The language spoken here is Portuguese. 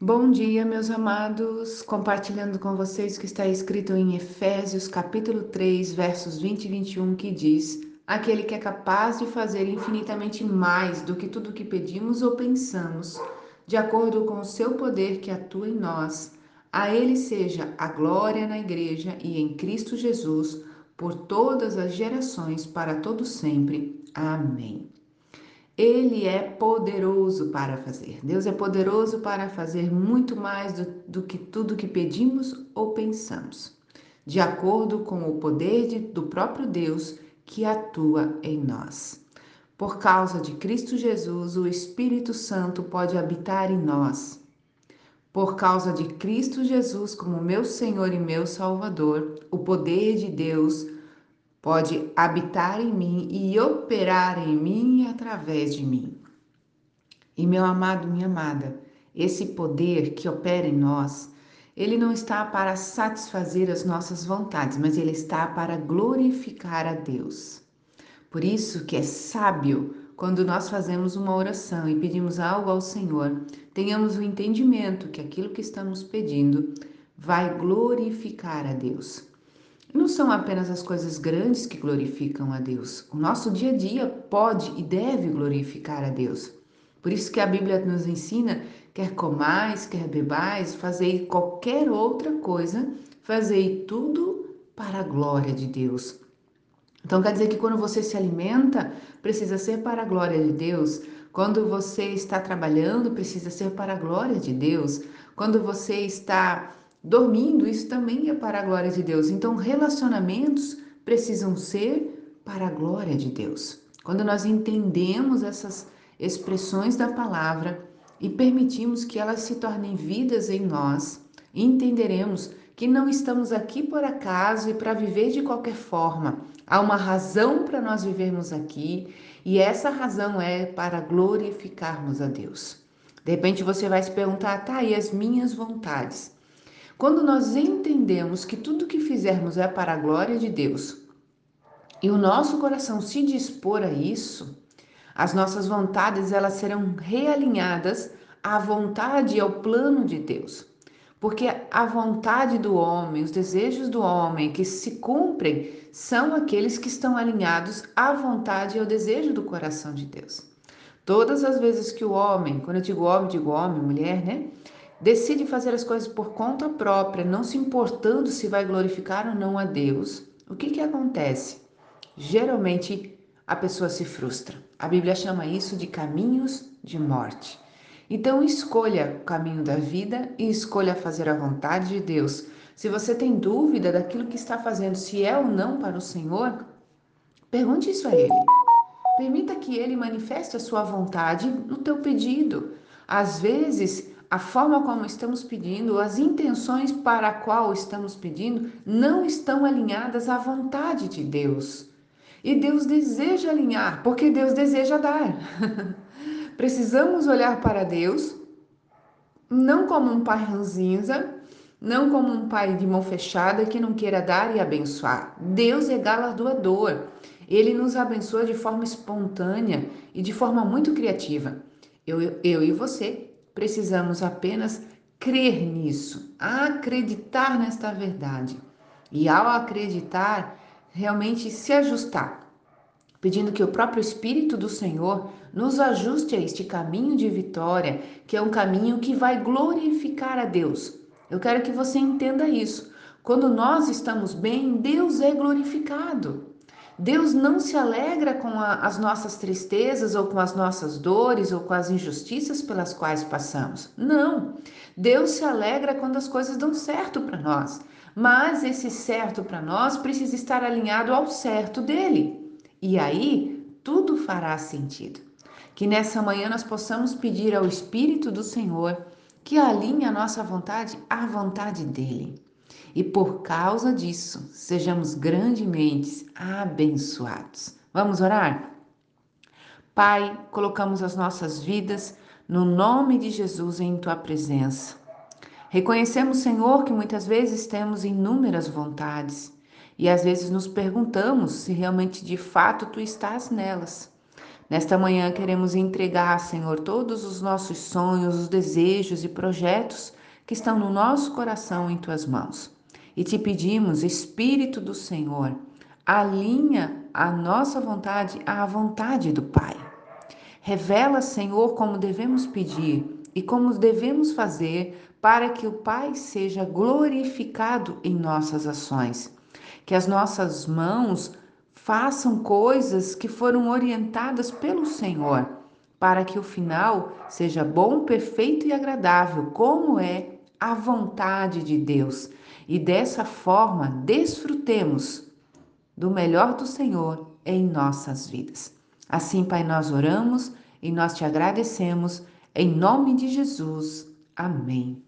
Bom dia, meus amados. Compartilhando com vocês o que está escrito em Efésios, capítulo 3, versos 20 e 21, que diz: Aquele que é capaz de fazer infinitamente mais do que tudo o que pedimos ou pensamos, de acordo com o seu poder que atua em nós, a ele seja a glória na igreja e em Cristo Jesus, por todas as gerações, para todo sempre. Amém. Ele é poderoso para fazer. Deus é poderoso para fazer muito mais do, do que tudo que pedimos ou pensamos, de acordo com o poder de, do próprio Deus que atua em nós. Por causa de Cristo Jesus, o Espírito Santo pode habitar em nós. Por causa de Cristo Jesus como meu Senhor e meu Salvador, o poder de Deus pode habitar em mim e operar em mim e através de mim. E meu amado, minha amada, esse poder que opera em nós, ele não está para satisfazer as nossas vontades, mas ele está para glorificar a Deus. Por isso que é sábio quando nós fazemos uma oração e pedimos algo ao Senhor, tenhamos o entendimento que aquilo que estamos pedindo vai glorificar a Deus. Não são apenas as coisas grandes que glorificam a Deus. O nosso dia a dia pode e deve glorificar a Deus. Por isso que a Bíblia nos ensina, quer comais, quer bebais, fazei qualquer outra coisa, fazei tudo para a glória de Deus. Então quer dizer que quando você se alimenta, precisa ser para a glória de Deus. Quando você está trabalhando, precisa ser para a glória de Deus. Quando você está dormindo, isso também é para a glória de Deus. Então, relacionamentos precisam ser para a glória de Deus. Quando nós entendemos essas expressões da palavra e permitimos que elas se tornem vidas em nós, entenderemos que não estamos aqui por acaso e para viver de qualquer forma. Há uma razão para nós vivermos aqui e essa razão é para glorificarmos a Deus. De repente você vai se perguntar, tá, e as minhas vontades? Quando nós entendemos que tudo que fizermos é para a glória de Deus e o nosso coração se dispor a isso, as nossas vontades elas serão realinhadas à vontade e ao plano de Deus. Porque a vontade do homem, os desejos do homem que se cumprem, são aqueles que estão alinhados à vontade e ao desejo do coração de Deus. Todas as vezes que o homem, quando eu digo homem, digo homem, mulher, né? Decide fazer as coisas por conta própria, não se importando se vai glorificar ou não a Deus, o que, que acontece? Geralmente a pessoa se frustra. A Bíblia chama isso de caminhos de morte. Então escolha o caminho da vida e escolha fazer a vontade de Deus. Se você tem dúvida daquilo que está fazendo, se é ou não para o Senhor, pergunte isso a Ele. Permita que Ele manifeste a sua vontade no teu pedido. Às vezes, a forma como estamos pedindo, as intenções para a qual estamos pedindo, não estão alinhadas à vontade de Deus. E Deus deseja alinhar, porque Deus deseja dar. Precisamos olhar para Deus, não como um pai ranzinza, não como um pai de mão fechada que não queira dar e abençoar. Deus é galardoador. Ele nos abençoa de forma espontânea e de forma muito criativa. Eu, eu e você Precisamos apenas crer nisso, acreditar nesta verdade. E ao acreditar, realmente se ajustar, pedindo que o próprio Espírito do Senhor nos ajuste a este caminho de vitória, que é um caminho que vai glorificar a Deus. Eu quero que você entenda isso. Quando nós estamos bem, Deus é glorificado. Deus não se alegra com a, as nossas tristezas ou com as nossas dores ou com as injustiças pelas quais passamos. Não. Deus se alegra quando as coisas dão certo para nós. Mas esse certo para nós precisa estar alinhado ao certo dele. E aí tudo fará sentido. Que nessa manhã nós possamos pedir ao Espírito do Senhor que alinhe a nossa vontade à vontade dele e por causa disso sejamos grandemente abençoados. Vamos orar? Pai, colocamos as nossas vidas no nome de Jesus em tua presença. Reconhecemos, Senhor, que muitas vezes temos inúmeras vontades e às vezes nos perguntamos se realmente de fato tu estás nelas. Nesta manhã queremos entregar, Senhor, todos os nossos sonhos, os desejos e projetos que estão no nosso coração em tuas mãos. E te pedimos, Espírito do Senhor, alinha a nossa vontade à vontade do Pai. Revela, Senhor, como devemos pedir e como devemos fazer para que o Pai seja glorificado em nossas ações. Que as nossas mãos façam coisas que foram orientadas pelo Senhor, para que o final seja bom, perfeito e agradável, como é a vontade de Deus. E dessa forma desfrutemos do melhor do Senhor em nossas vidas. Assim, Pai, nós oramos e nós te agradecemos em nome de Jesus. Amém.